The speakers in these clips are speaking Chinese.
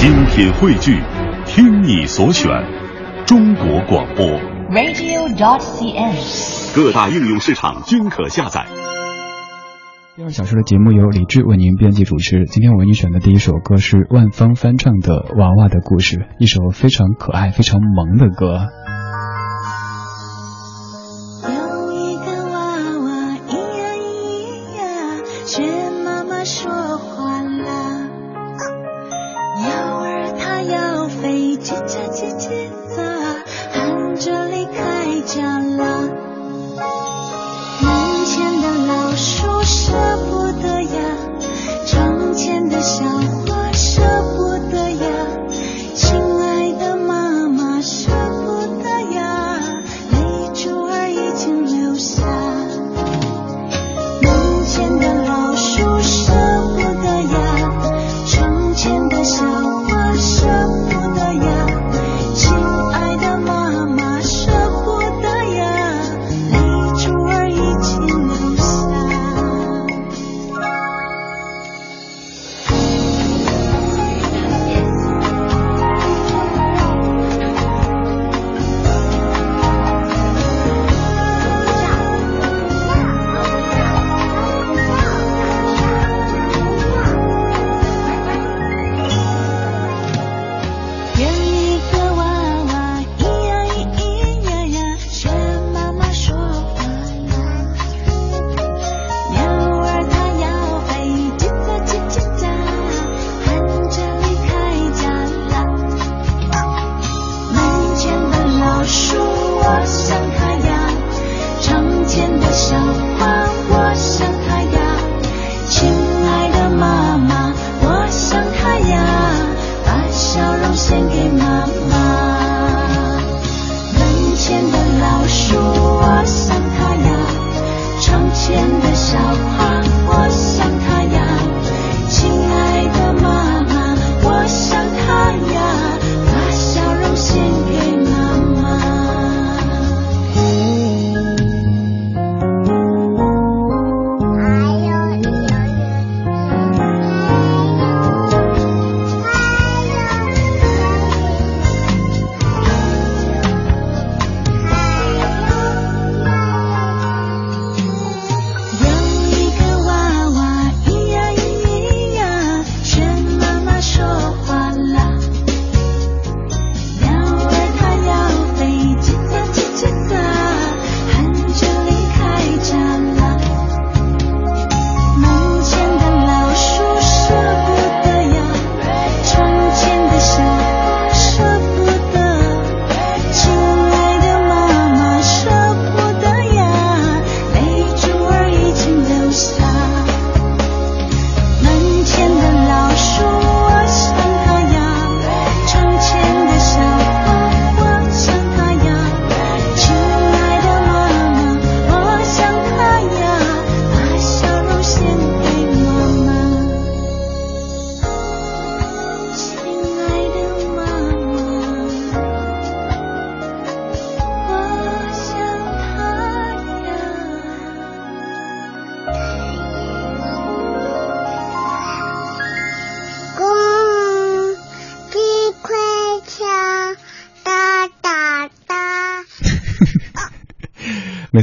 精品汇聚，听你所选，中国广播。radio.dot.cn，。各大应用市场均可下载。第二小时的节目由李志为您编辑主持。今天我为你选的第一首歌是万芳翻唱的《娃娃的故事》，一首非常可爱、非常萌的歌。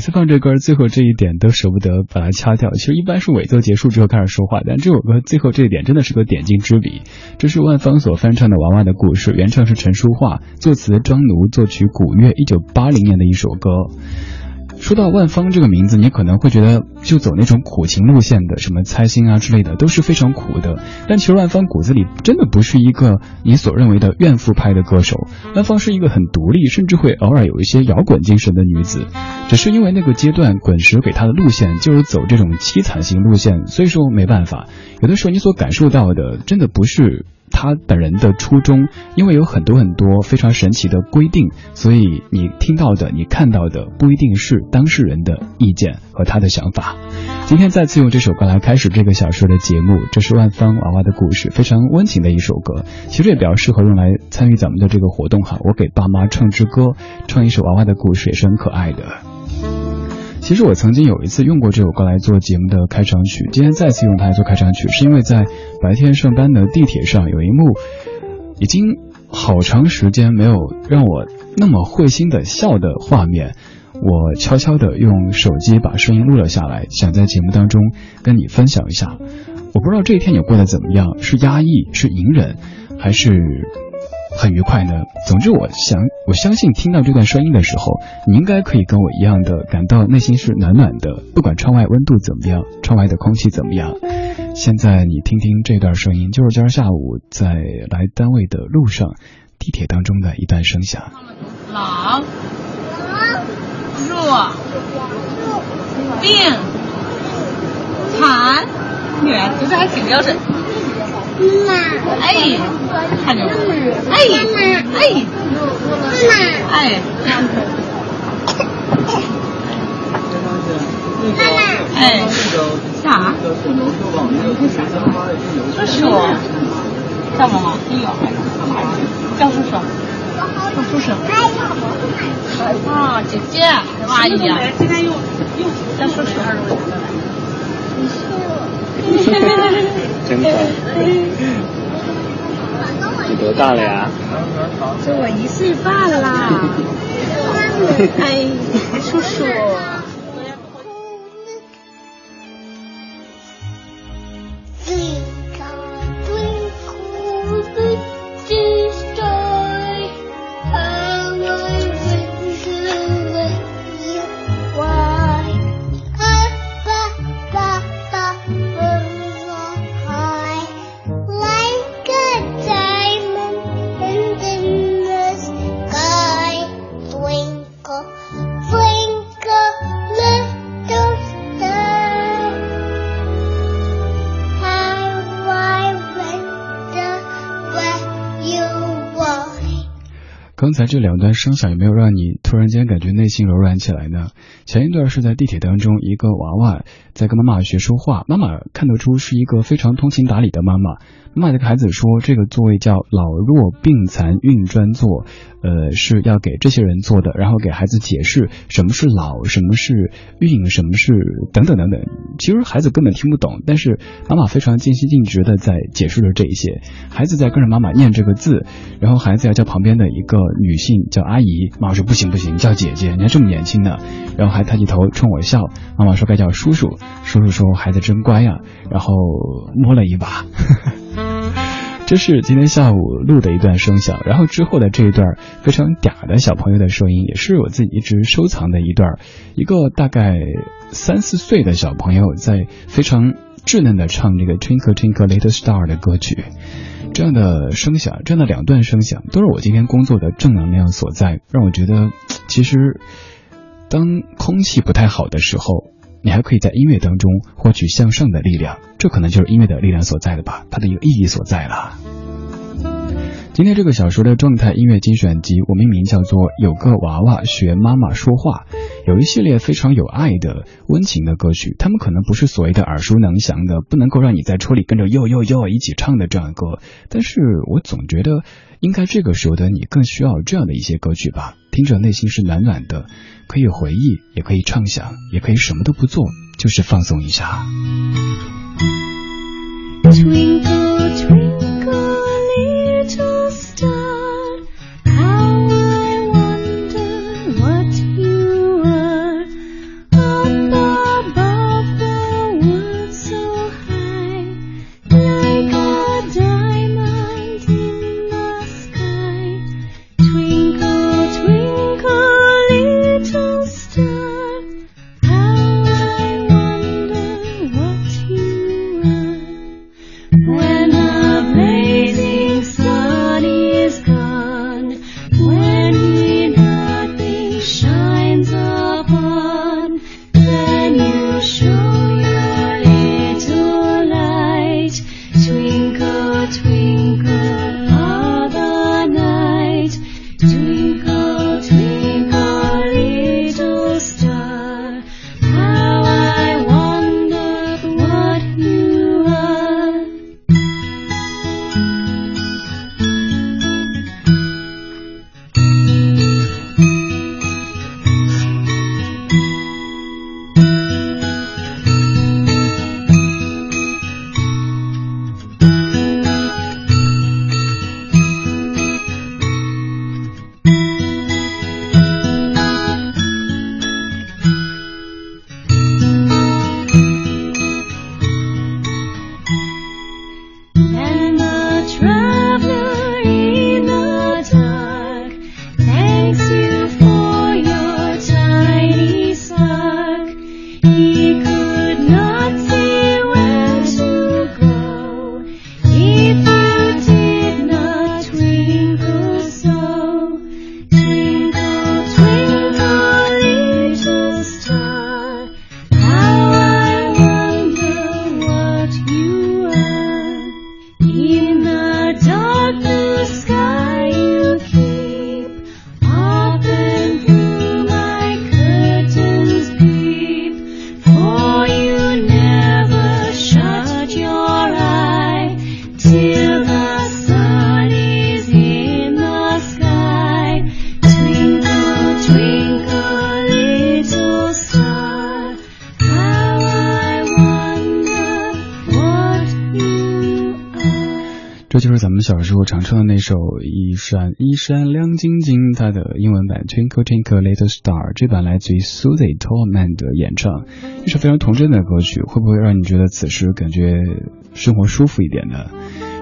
次放这歌，最后这一点都舍不得把它掐掉。其实一般是尾奏结束之后开始说话，但这首歌最后这一点真的是个点睛之笔。这是万芳所翻唱的《娃娃的故事》，原唱是陈淑桦，作词庄奴，作曲古月，一九八零年的一首歌。说到万芳这个名字，你可能会觉得就走那种苦情路线的，什么猜心啊之类的，都是非常苦的。但其实万芳骨子里真的不是一个你所认为的怨妇派的歌手，万芳是一个很独立，甚至会偶尔有一些摇滚精神的女子。只是因为那个阶段滚石给她的路线就是走这种凄惨型路线，所以说没办法。有的时候你所感受到的，真的不是。他本人的初衷，因为有很多很多非常神奇的规定，所以你听到的、你看到的不一定是当事人的意见和他的想法。今天再次用这首歌来开始这个小说的节目，这是万芳娃娃的故事，非常温情的一首歌，其实也比较适合用来参与咱们的这个活动哈。我给爸妈唱支歌，唱一首娃娃的故事也是很可爱的。其实我曾经有一次用过这首歌来做节目的开场曲，今天再次用它来做开场曲，是因为在白天上班的地铁上有一幕已经好长时间没有让我那么会心的笑的画面。我悄悄地用手机把声音录了下来，想在节目当中跟你分享一下。我不知道这一天你过得怎么样，是压抑，是隐忍，还是很愉快呢？总之，我想，我相信听到这段声音的时候，你应该可以跟我一样的感到内心是暖暖的。不管窗外温度怎么样，窗外的空气怎么样，现在你听听这段声音，就是今儿下午在来单位的路上，地铁当中的一段声响。狼。弱，病，残，女儿读的还挺标准。妈妈，哎，看着我，哎，哎，妈妈，哎，妈妈，哎，啥？叔叔，叫妈妈，叫叔叔，叫叔叔。啊，姐姐，阿姨呀，叫叔叔。真乖你多大了呀？这我一岁半啦。哎，叔叔。在这两段声响有没有让你突然间感觉内心柔软起来呢？前一段是在地铁当中，一个娃娃在跟妈妈学说话，妈妈看得出是一个非常通情达理的妈妈。妈妈对孩子说，这个座位叫老弱病残孕专座，呃，是要给这些人坐的，然后给孩子解释什么是老，什么是孕，什么是等等等等。其实孩子根本听不懂，但是妈妈非常尽心尽职的在解释着这一些。孩子在跟着妈妈念这个字，然后孩子要叫旁边的一个女女性叫阿姨，妈妈说不行不行，叫姐姐，你还这么年轻呢。然后还抬起头冲我笑，妈妈说该叫叔叔，叔叔说孩子真乖呀，然后摸了一把。这是今天下午录的一段声响，然后之后的这一段非常嗲的小朋友的声音，也是我自己一直收藏的一段，一个大概三四岁的小朋友在非常稚嫩的唱这个 Twinkle Twinkle Little Star 的歌曲，这样的声响，这样的两段声响，都是我今天工作的正能量所在，让我觉得其实当空气不太好的时候。你还可以在音乐当中获取向上的力量，这可能就是音乐的力量所在了吧，它的一个意义所在了。今天这个小说的状态音乐精选集，我命名叫做《有个娃娃学妈妈说话》，有一系列非常有爱的温情的歌曲，他们可能不是所谓的耳熟能详的，不能够让你在车里跟着哟哟哟一起唱的这样的歌，但是我总觉得应该这个时候的你更需要这样的一些歌曲吧，听着内心是暖暖的，可以回忆，也可以畅想，也可以什么都不做，就是放松一下。唱的那首《一闪一闪亮晶晶》，它的英文版《Twinkle Twinkle Little Star》，这版来自于 Susie Tallman 的演唱，一首非常童真的歌曲，会不会让你觉得此时感觉生活舒服一点呢？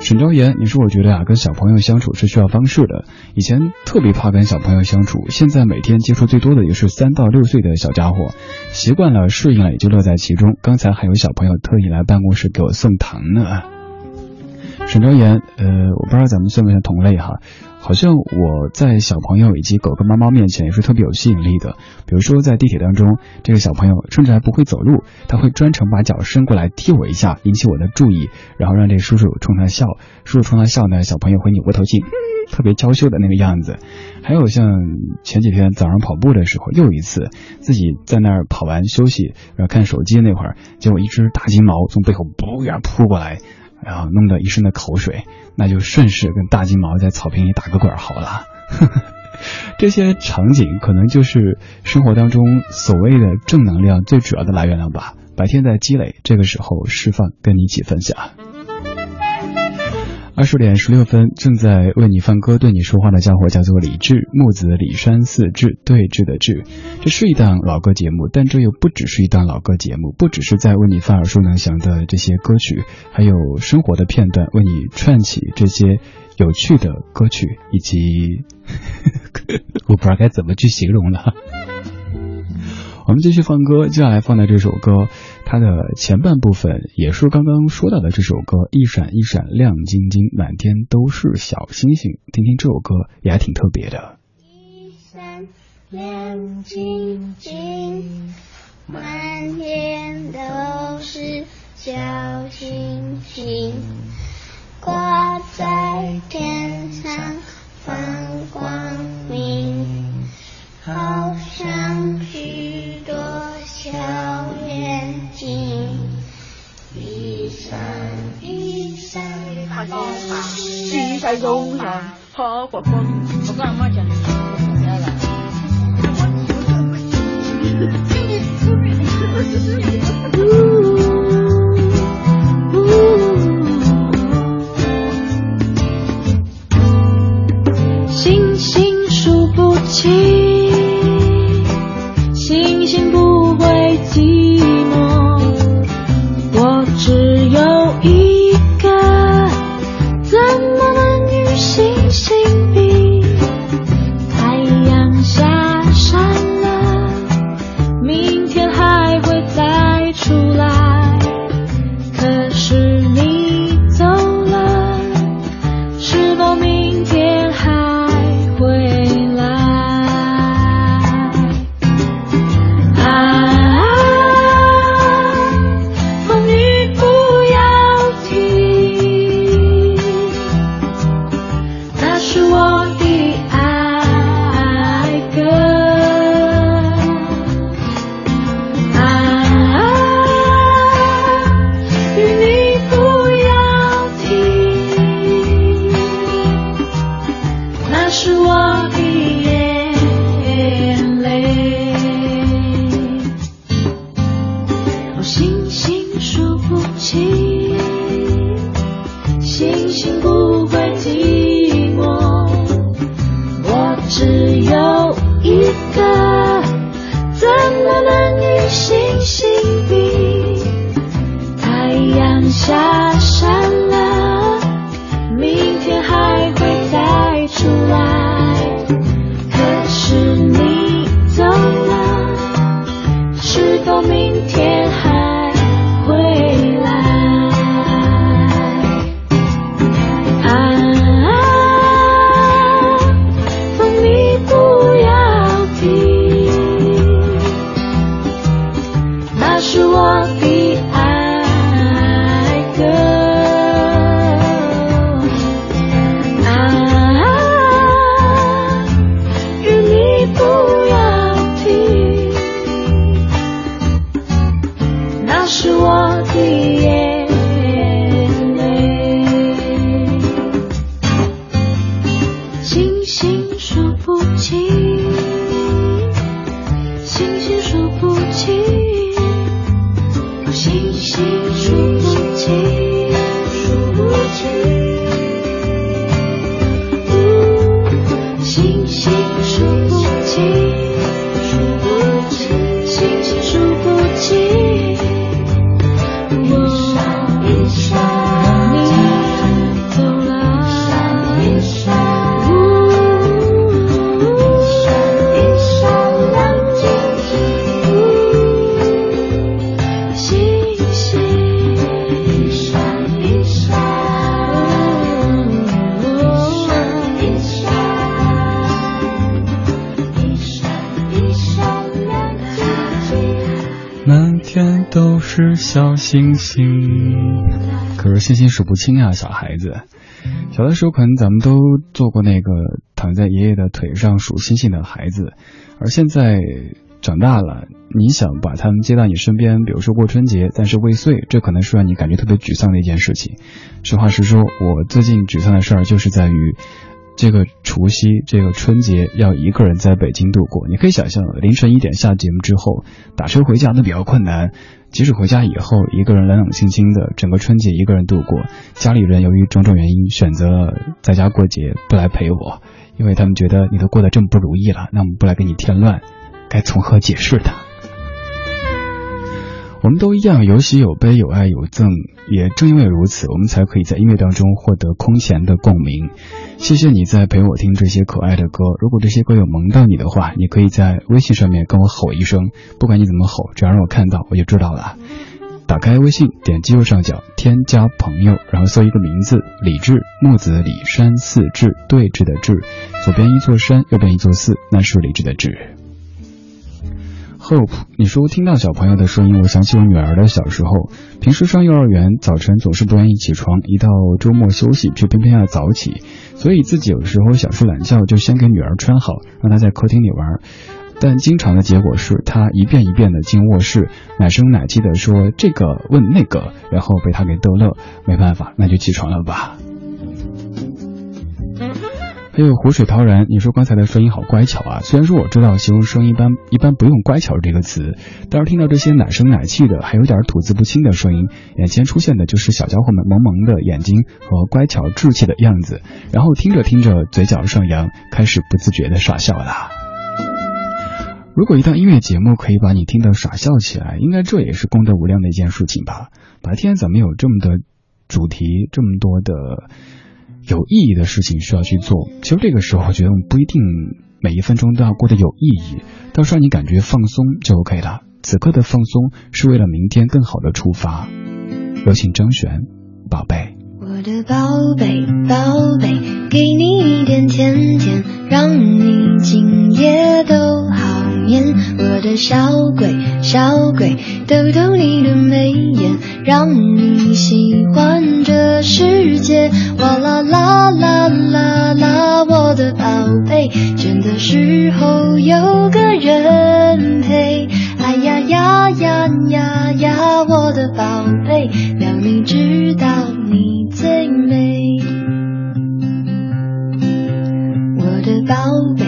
沈昭言，你说我觉得啊，跟小朋友相处是需要方式的。以前特别怕跟小朋友相处，现在每天接触最多的也是三到六岁的小家伙，习惯了，适应了，也就乐在其中。刚才还有小朋友特意来办公室给我送糖呢。沈昭言，呃，我不知道咱们算不算同类哈，好像我在小朋友以及狗跟猫猫面前也是特别有吸引力的。比如说在地铁当中，这个小朋友甚至还不会走路，他会专程把脚伸过来踢我一下，引起我的注意，然后让这叔叔冲他笑，叔叔冲他笑呢，小朋友会扭过头去，特别娇羞的那个样子。还有像前几天早上跑步的时候，又一次自己在那儿跑完休息，然后看手机那会儿，结果一只大金毛从背后扑呀扑过来。然后弄得一身的口水，那就顺势跟大金毛在草坪里打个滚好了。这些场景可能就是生活当中所谓的正能量最主要的来源了吧？白天在积累，这个时候释放，跟你一起分享。二十点十六分，正在为你放歌、对你说话的家伙叫做李志，木子李山四志，对峙的志。这是一档老歌节目，但这又不只是一档老歌节目，不只是在为你放耳熟能详的这些歌曲，还有生活的片段，为你串起这些有趣的歌曲，以及 我不知道该怎么去形容了。我们继续放歌，接下来放的这首歌，它的前半部分也是刚刚说到的这首歌，一闪一闪亮晶晶，满天都是小星星。听听这首歌也还挺特别的。一闪亮晶晶，满天都是小星星，挂在天上放光明，好像许多小一闪一闪亮晶晶。地在路上，好活泼。我跟俺妈讲，星星数不清，星星。可是星星数不清啊，小孩子。小的时候可能咱们都做过那个躺在爷爷的腿上数星星的孩子，而现在长大了，你想把他们接到你身边，比如说过春节，但是未遂，这可能是让你感觉特别沮丧的一件事情。实话实说，我最近沮丧的事儿就是在于。这个除夕，这个春节要一个人在北京度过，你可以想象，凌晨一点下节目之后，打车回家都比较困难。即使回家以后，一个人冷冷清清的，整个春节一个人度过，家里人由于种种原因选择在家过节，不来陪我，因为他们觉得你都过得这么不如意了，那我们不来给你添乱，该从何解释呢？我们都一样，有喜有悲，有爱有憎。也正因为如此，我们才可以在音乐当中获得空前的共鸣。谢谢你在陪我听这些可爱的歌。如果这些歌有萌到你的话，你可以在微信上面跟我吼一声。不管你怎么吼，只要让我看到，我就知道了。打开微信，点击右上角添加朋友，然后搜一个名字：李志，木子李山寺志，对峙的志，左边一座山，右边一座寺，那是李志的志。Hope，你说听到小朋友的声音，我想起我女儿的小时候。平时上幼儿园，早晨总是不愿意起床，一到周末休息却偏偏要早起，所以自己有时候想睡懒觉，就先给女儿穿好，让她在客厅里玩。但经常的结果是，她一遍一遍的进卧室，奶声奶气的说这个问那个，然后被她给逗乐。没办法，那就起床了吧。还有湖水陶然，你说刚才的声音好乖巧啊。虽然说我知道形容声音一般一般不用乖巧这个词，但是听到这些奶声奶气的，还有点吐字不清的声音，眼前出现的就是小家伙们萌萌的眼睛和乖巧稚气的样子。然后听着听着，嘴角上扬，开始不自觉的傻笑了。如果一档音乐节目可以把你听得傻笑起来，应该这也是功德无量的一件事情吧？白天怎么有这么多主题，这么多的？有意义的事情需要去做。其实这个时候，我觉得我们不一定每一分钟都要过得有意义，到时候你感觉放松就 OK 了。此刻的放松是为了明天更好的出发。有请张璇，宝贝。我的宝贝，宝贝，给你一点甜甜，让你今夜都好面。我的小鬼，小鬼，逗逗你的眉眼，让你喜欢这世界。哇啦啦啦啦啦，我的宝贝，倦的时候有个人陪。哎呀呀呀呀呀，我的宝贝，让你知道你最美。我的，宝贝，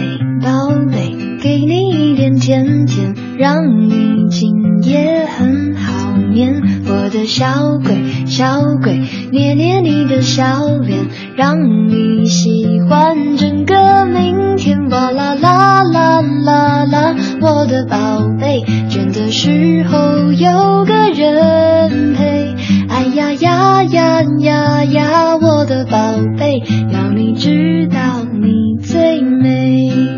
给你一点甜甜，让你今夜很好眠。我的小鬼，小鬼，捏捏你的小脸，让你喜欢整个明天。哇啦啦啦啦啦，我的宝贝。倦的时候有个人陪，哎呀呀呀呀呀，我的宝贝，要你知道你最美。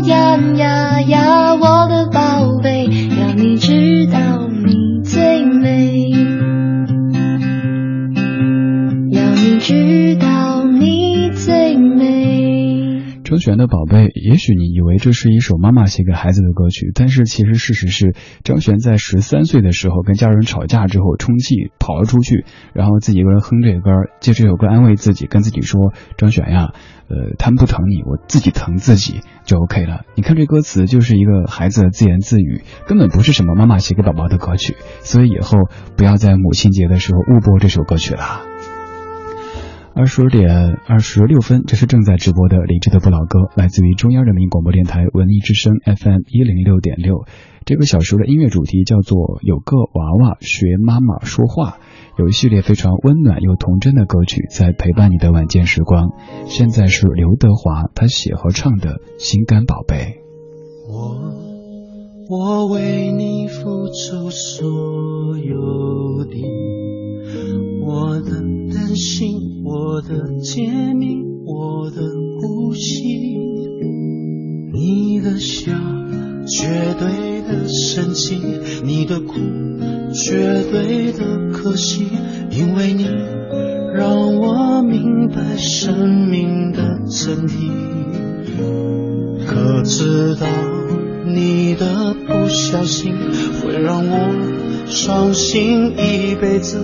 呀呀呀我的宝贝让你知道张悬的宝贝，也许你以为这是一首妈妈写给孩子的歌曲，但是其实事实是，张悬在十三岁的时候跟家人吵架之后充气跑了出去，然后自己一个人哼这歌，借这首歌安慰自己，跟自己说：“张悬呀。”呃，他们不疼你，我自己疼自己就 OK 了。你看这歌词就是一个孩子自言自语，根本不是什么妈妈写给宝宝的歌曲。所以以后不要在母亲节的时候误播这首歌曲了。二十点二十六分，这是正在直播的李志的不老歌，来自于中央人民广播电台文艺之声 FM 一零六点六。这个小时的音乐主题叫做“有个娃娃学妈妈说话”，有一系列非常温暖又童真的歌曲在陪伴你的晚间时光。现在是刘德华他写和唱的《心肝宝贝》。我我为你付出所有的，我的担心。我的甜蜜，我的呼吸，你的笑，绝对的神奇，你的哭，绝对的可惜，因为你让我明白生命的真谛。可知道你的不小心会让我伤心一辈子？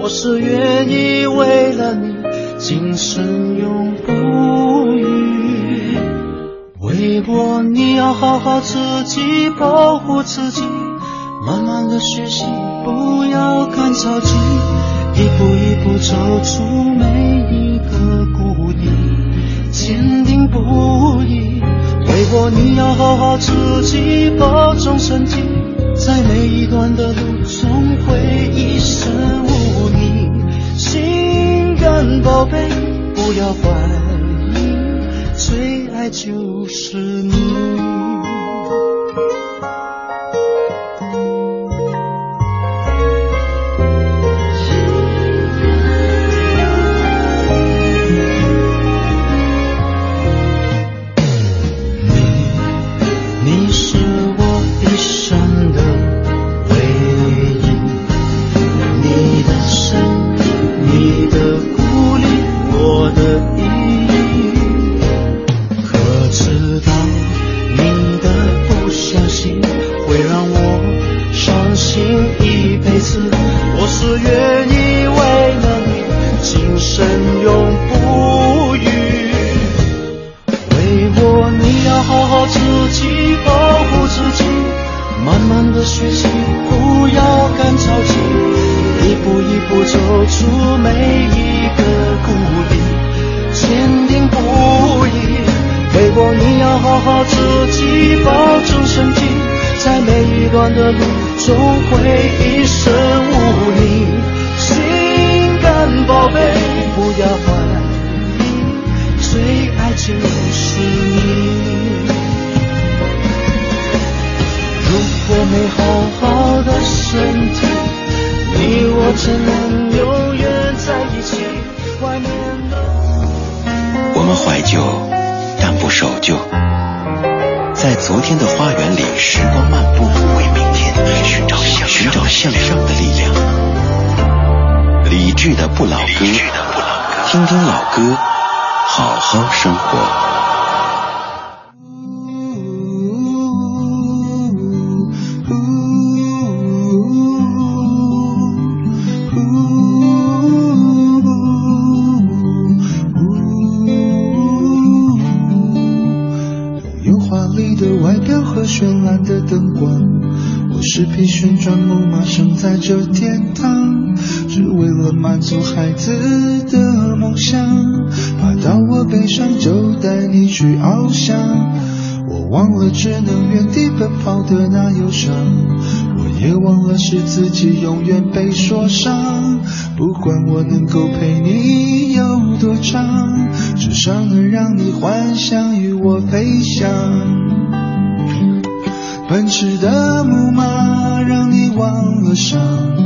我是愿意为了你。今生永不渝。为我，你要好好自己保护自己，慢慢的学习，不要赶着急，一步一步走出每一个谷底，坚定不移。如果，你要好好自己保重身体，在每一段的路总会一生无你。宝贝，不要怀疑，最爱就是你。去的不老歌，听听老歌，好好生活。我有华丽的外表和绚烂的灯光，我是匹旋转木马，身在这。做孩子的梦想爬到我背上就带你去翱翔我忘了只能原地奔跑的那忧伤。我也忘了是自己永远被说伤不管我能够陪你有多长至少能让你幻想与我飞翔。奔驰的木马让你忘了伤。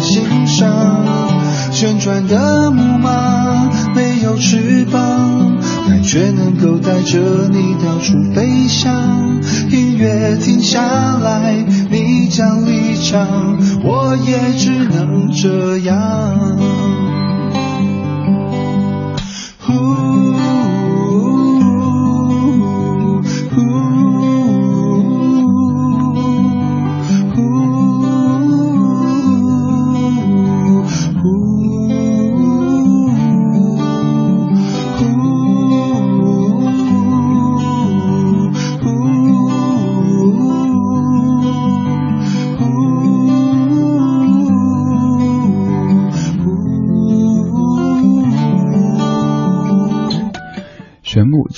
心上。旋转的木马没有翅膀，但却能够带着你到处飞翔。音乐停下来，你将离场，我也只能这样。玄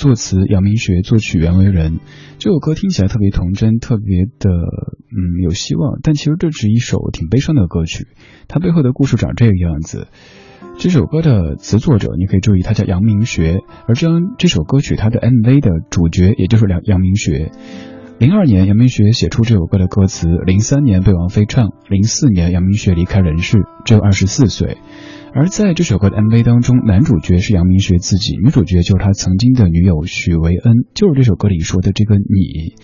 作词，杨明学作曲，袁惟仁。这首歌听起来特别童真，特别的嗯有希望，但其实这是一首挺悲伤的歌曲。它背后的故事长这个样子。这首歌的词作者，你可以注意，他叫杨明学，而这这首歌曲它的 MV 的主角也就是杨杨明学。零二年，杨明学写出这首歌的歌词，零三年被王菲唱，零四年杨明学离开人世，只有二十四岁。而在这首歌的 MV 当中，男主角是杨明学自己，女主角就是他曾经的女友许维恩，就是这首歌里说的这个你。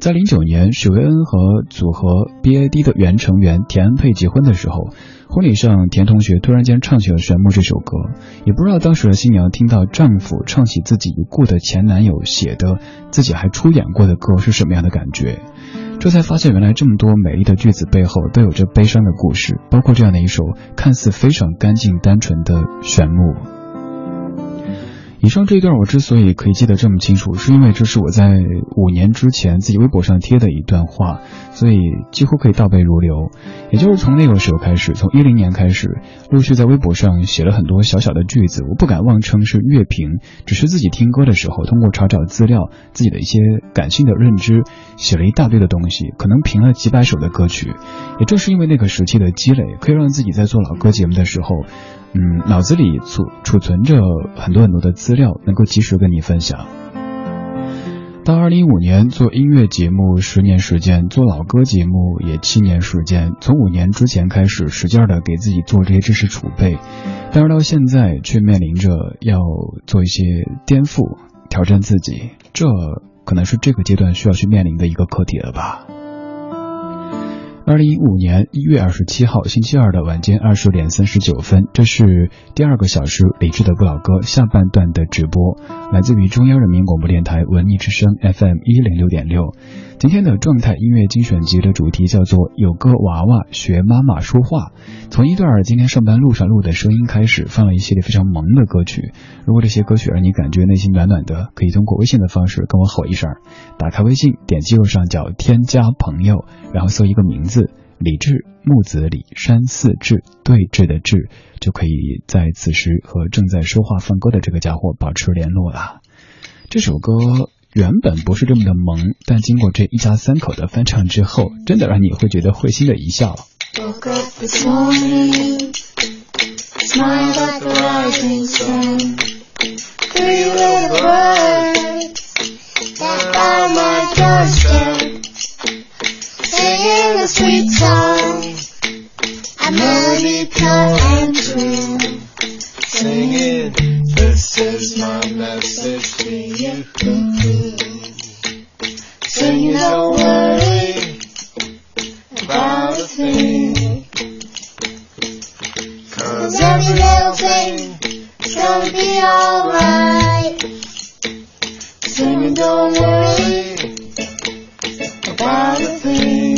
在零九年，许维恩和组合 BAD 的原成员田恩佩结婚的时候，婚礼上田同学突然间唱起了《玄牧》这首歌，也不知道当时的新娘听到丈夫唱起自己已故的前男友写的、自己还出演过的歌是什么样的感觉。这才发现，原来这么多美丽的句子背后都有着悲伤的故事，包括这样的一首看似非常干净单纯的《玄牧》。以上这一段我之所以可以记得这么清楚，是因为这是我在五年之前自己微博上贴的一段话，所以几乎可以倒背如流。也就是从那个时候开始，从一零年开始，陆续在微博上写了很多小小的句子，我不敢妄称是乐评，只是自己听歌的时候，通过查找资料，自己的一些感性的认知，写了一大堆的东西，可能评了几百首的歌曲。也正是因为那个时期的积累，可以让自己在做老歌节目的时候。嗯，脑子里储储存着很多很多的资料，能够及时跟你分享。到二零一五年做音乐节目十年时间，做老歌节目也七年时间，从五年之前开始使劲的给自己做这些知识储备，但是到现在却面临着要做一些颠覆、挑战自己，这可能是这个阶段需要去面临的一个课题了吧。二零一五年一月二十七号星期二的晚间二十点三十九分，这是第二个小时理智的不老歌下半段的直播，来自于中央人民广播电台文艺之声 FM 一零六点六。今天的状态音乐精选集的主题叫做“有个娃娃学妈妈说话”。从一段今天上班路上录的声音开始，放了一系列非常萌的歌曲。如果这些歌曲让你感觉内心暖暖的，可以通过微信的方式跟我吼一声。打开微信，点击右上角添加朋友，然后搜一个名字“李志木子李山寺志对峙的志”，就可以在此时和正在说话放歌的这个家伙保持联络了。这首歌。原本不是这么的萌，但经过这一家三口的翻唱之后，真的让你会觉得会心的一笑。a sweet song, a melody pure and true. Sing it. This is my message to you. Sing it, don't worry about a thing. Cause every little thing is gonna be alright. Sing it, don't worry about a thing.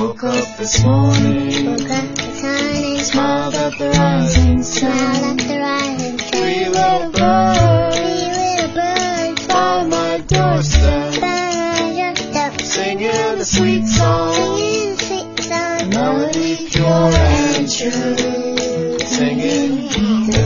Woke up this morning, Woke up this morning, smiled at the rising smiled sun. at the rising Three sun. little birds Three little birds by my doorstep, flying just up, singing a sweet song. singing a sweet song. Melody pure and true, singing.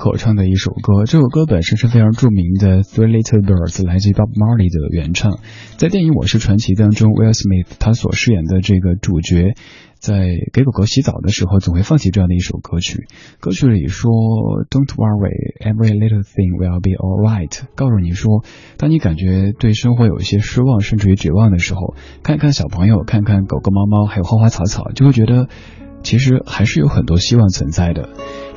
口唱的一首歌，这首歌本身是非常著名的《Three Little Birds》，来自 Bob Marley 的原唱。在电影《我是传奇》当中，Will Smith 他所饰演的这个主角，在给狗狗洗澡的时候，总会放起这样的一首歌曲。歌曲里说：“Don't worry, every little thing will be alright。”告诉你说，当你感觉对生活有一些失望，甚至于绝望的时候，看看小朋友，看看狗狗、猫猫，还有花花草草，就会觉得。其实还是有很多希望存在的。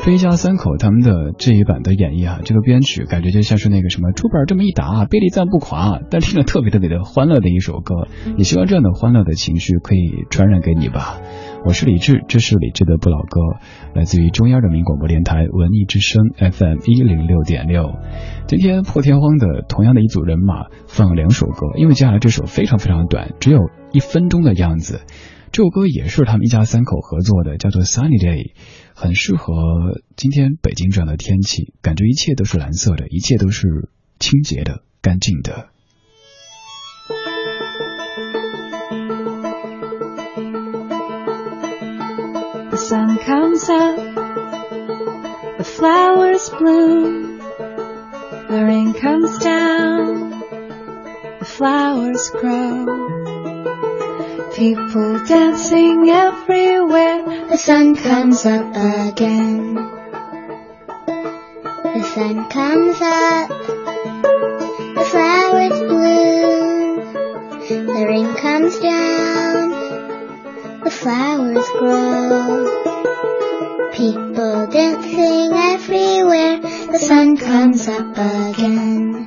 这一家三口他们的这一版的演绎啊，这个编曲感觉就像是那个什么出本这么一打，贝利赞不垮，但听着特别特别的欢乐的一首歌。也希望这样的欢乐的情绪可以传染给你吧。我是李志，这是李志的不老歌，来自于中央人民广播电台文艺之声 FM 一零六点六。今天破天荒的同样的一组人马放了两首歌，因为接下来这首非常非常短，只有一分钟的样子。这首歌也是他们一家三口合作的，叫做《Sunny Day》，很适合今天北京这样的天气，感觉一切都是蓝色的，一切都是清洁的、干净的。The sun comes up, the flowers bloom, the rain comes down, the flowers grow. People dancing everywhere, The sun comes up again. The sun comes up. The flowers bloom. The rain comes down. The flowers grow. People dancing everywhere. The sun comes up again.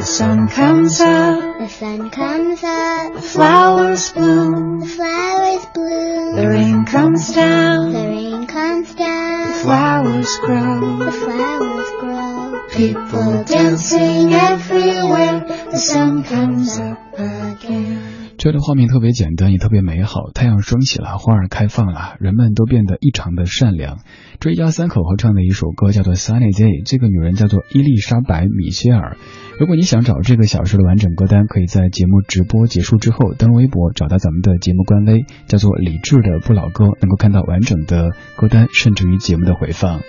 The sun comes up, The sun comes up. the flowers bloom, The flowers bloom. the rain comes down, The rain comes down. the flowers grow. The flowers grow. People dancing everywhere, the sun comes up. 这样的画面特别简单，也特别美好。太阳升起了，花儿开放了，人们都变得异常的善良。这一家三口合唱的一首歌叫做《Sunny Day》，这个女人叫做伊丽莎白·米歇尔。如果你想找这个小时的完整歌单，可以在节目直播结束之后登录微博，找到咱们的节目官微，叫做李志的不老歌，能够看到完整的歌单，甚至于节目的回放。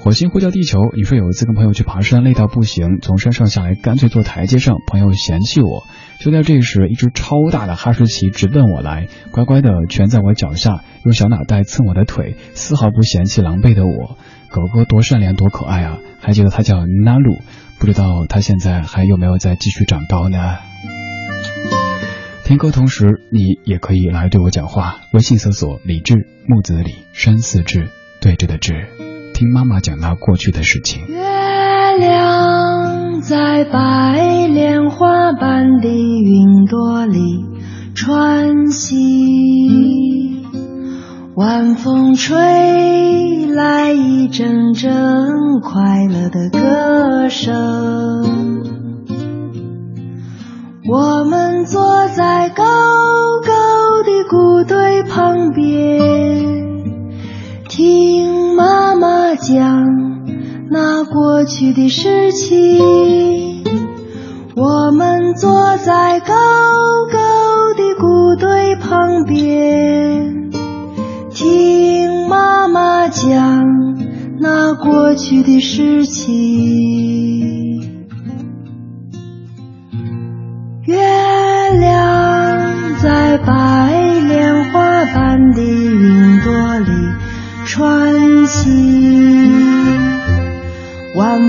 火星呼叫地球，你说有一次跟朋友去爬山，累到不行，从山上下来，干脆坐台阶上，朋友嫌弃我。就在这时，一只超大的哈士奇直奔我来，乖乖的蜷在我脚下，用小脑袋蹭我的腿，丝毫不嫌弃狼狈的我。狗狗多善良多可爱啊！还记得它叫纳鲁，不知道它现在还有没有在继续长高呢？听歌同时，你也可以来对我讲话，微信搜索李志木子李山寺志对峙的志，听妈妈讲那过去的事情。月亮在白莲花般的云朵里穿行，晚风吹来一阵阵快乐的歌声。我们过去的事情。我们坐在高高的谷堆旁边，听妈妈讲那过去的事情。月亮在白莲花般的云朵里穿行，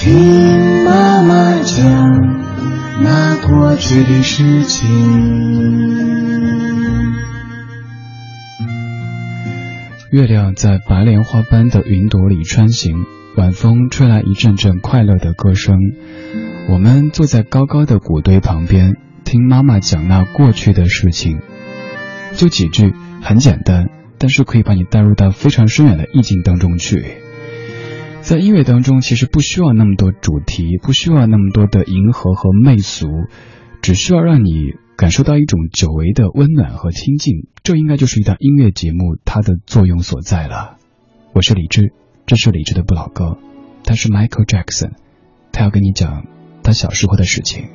听妈妈讲那过去的事情。月亮在白莲花般的云朵里穿行，晚风吹来一阵阵快乐的歌声。我们坐在高高的谷堆旁边。听妈妈讲那过去的事情，就几句，很简单，但是可以把你带入到非常深远的意境当中去。在音乐当中，其实不需要那么多主题，不需要那么多的迎合和媚俗，只需要让你感受到一种久违的温暖和亲近。这应该就是一档音乐节目它的作用所在了。我是李志，这是李志的不老歌，他是 Michael Jackson，他要跟你讲他小时候的事情。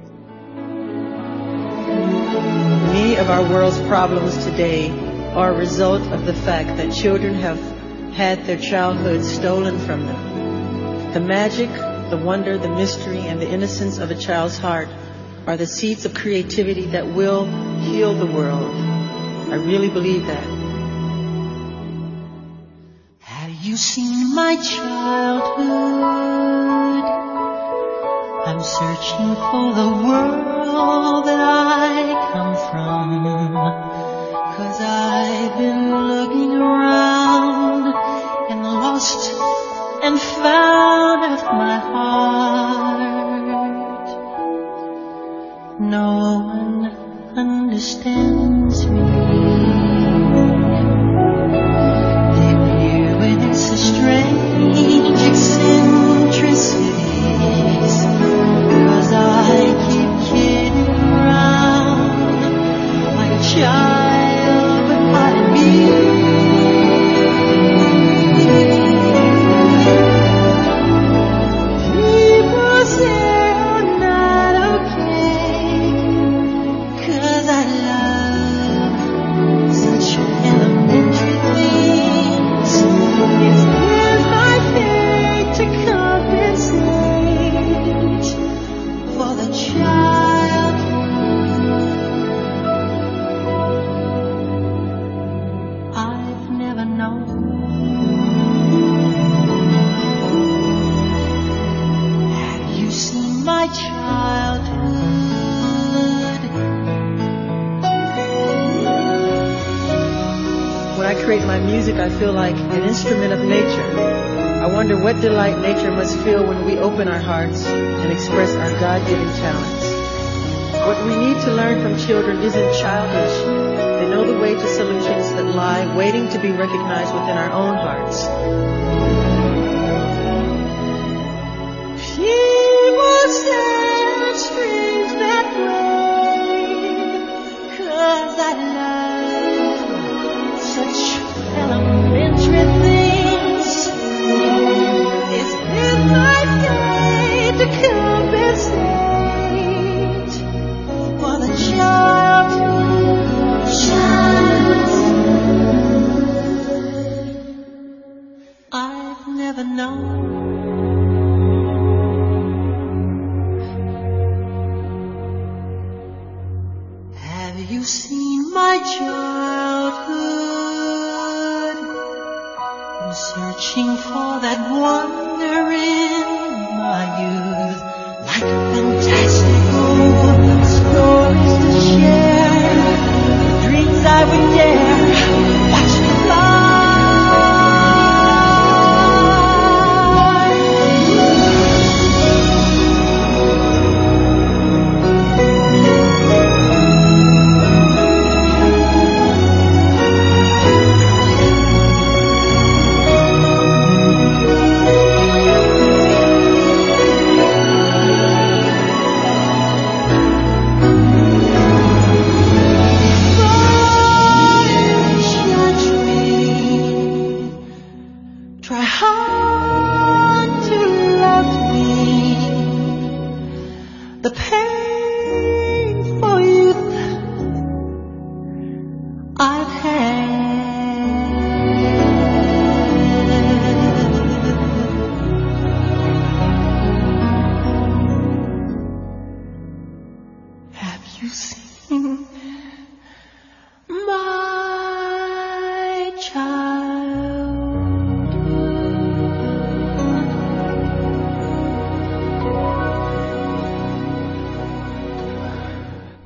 Many of our world's problems today are a result of the fact that children have had their childhood stolen from them. The magic, the wonder, the mystery, and the innocence of a child's heart are the seeds of creativity that will heal the world. I really believe that. Have you seen my childhood? I'm searching for the world that I come from. Cause I've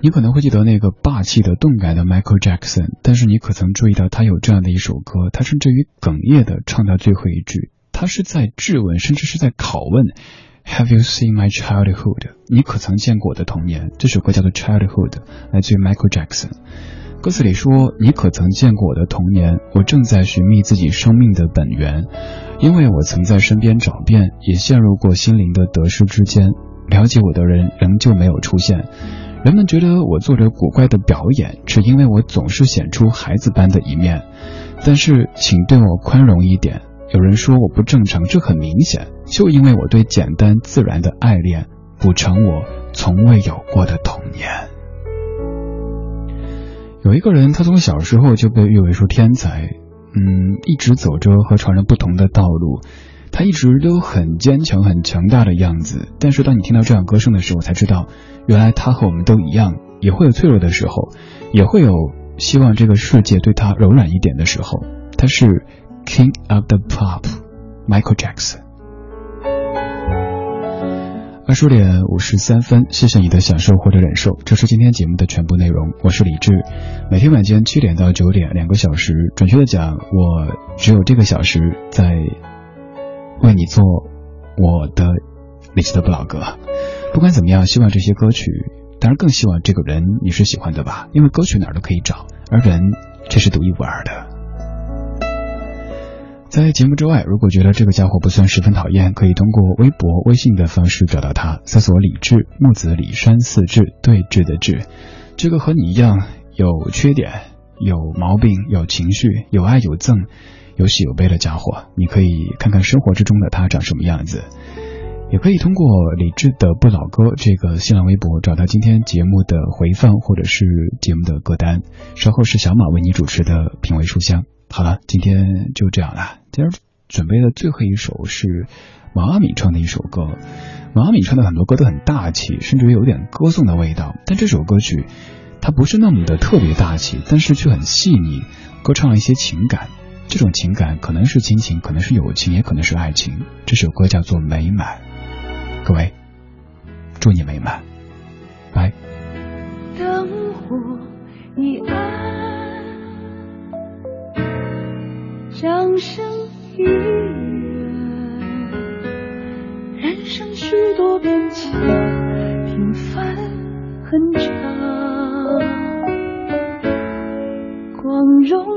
你可能会记得那个霸气的、动感的 Michael Jackson，但是你可曾注意到他有这样的一首歌，他甚至于哽咽的唱到最后一句，他是在质问，甚至是在拷问：Have you seen my childhood？你可曾见过我的童年？这首歌叫做 Childhood，来自于 Michael Jackson。歌词里说：“你可曾见过我的童年？我正在寻觅自己生命的本源，因为我曾在身边找遍，也陷入过心灵的得失之间。了解我的人仍旧没有出现。人们觉得我做着古怪的表演，只因为我总是显出孩子般的一面。但是，请对我宽容一点。有人说我不正常，这很明显，就因为我对简单自然的爱恋，补偿我从未有过的童年。”有一个人，他从小时候就被誉为说天才，嗯，一直走着和常人不同的道路，他一直都很坚强、很强大的样子。但是当你听到这样歌声的时候，才知道，原来他和我们都一样，也会有脆弱的时候，也会有希望这个世界对他柔软一点的时候。他是 King of the Pop，Michael Jackson。二十点五十三分，谢谢你的享受或者忍受，这是今天节目的全部内容。我是李志，每天晚间七点到九点两个小时，准确的讲，我只有这个小时在为你做我的李志的不老歌。不管怎么样，希望这些歌曲，当然更希望这个人你是喜欢的吧，因为歌曲哪儿都可以找，而人却是独一无二的。在节目之外，如果觉得这个家伙不算十分讨厌，可以通过微博、微信的方式找到他，搜索“李志木子李山四志对峙的志”。这个和你一样有缺点、有毛病、有情绪、有爱有憎、有喜有悲的家伙，你可以看看生活之中的他长什么样子。也可以通过李志的不老歌这个新浪微博找到今天节目的回放或者是节目的歌单。稍后是小马为你主持的品味书香。好了，今天就这样了。今儿准备的最后一首是毛阿敏唱的一首歌。毛阿敏唱的很多歌都很大气，甚至于有点歌颂的味道。但这首歌曲它不是那么的特别大气，但是却很细腻，歌唱了一些情感。这种情感可能是亲情，可能是友情，也可能是爱情。这首歌叫做《美满》。各位，祝你美满，拜。灯火已暗，掌声依然，人生许多变迁，平凡很长，光荣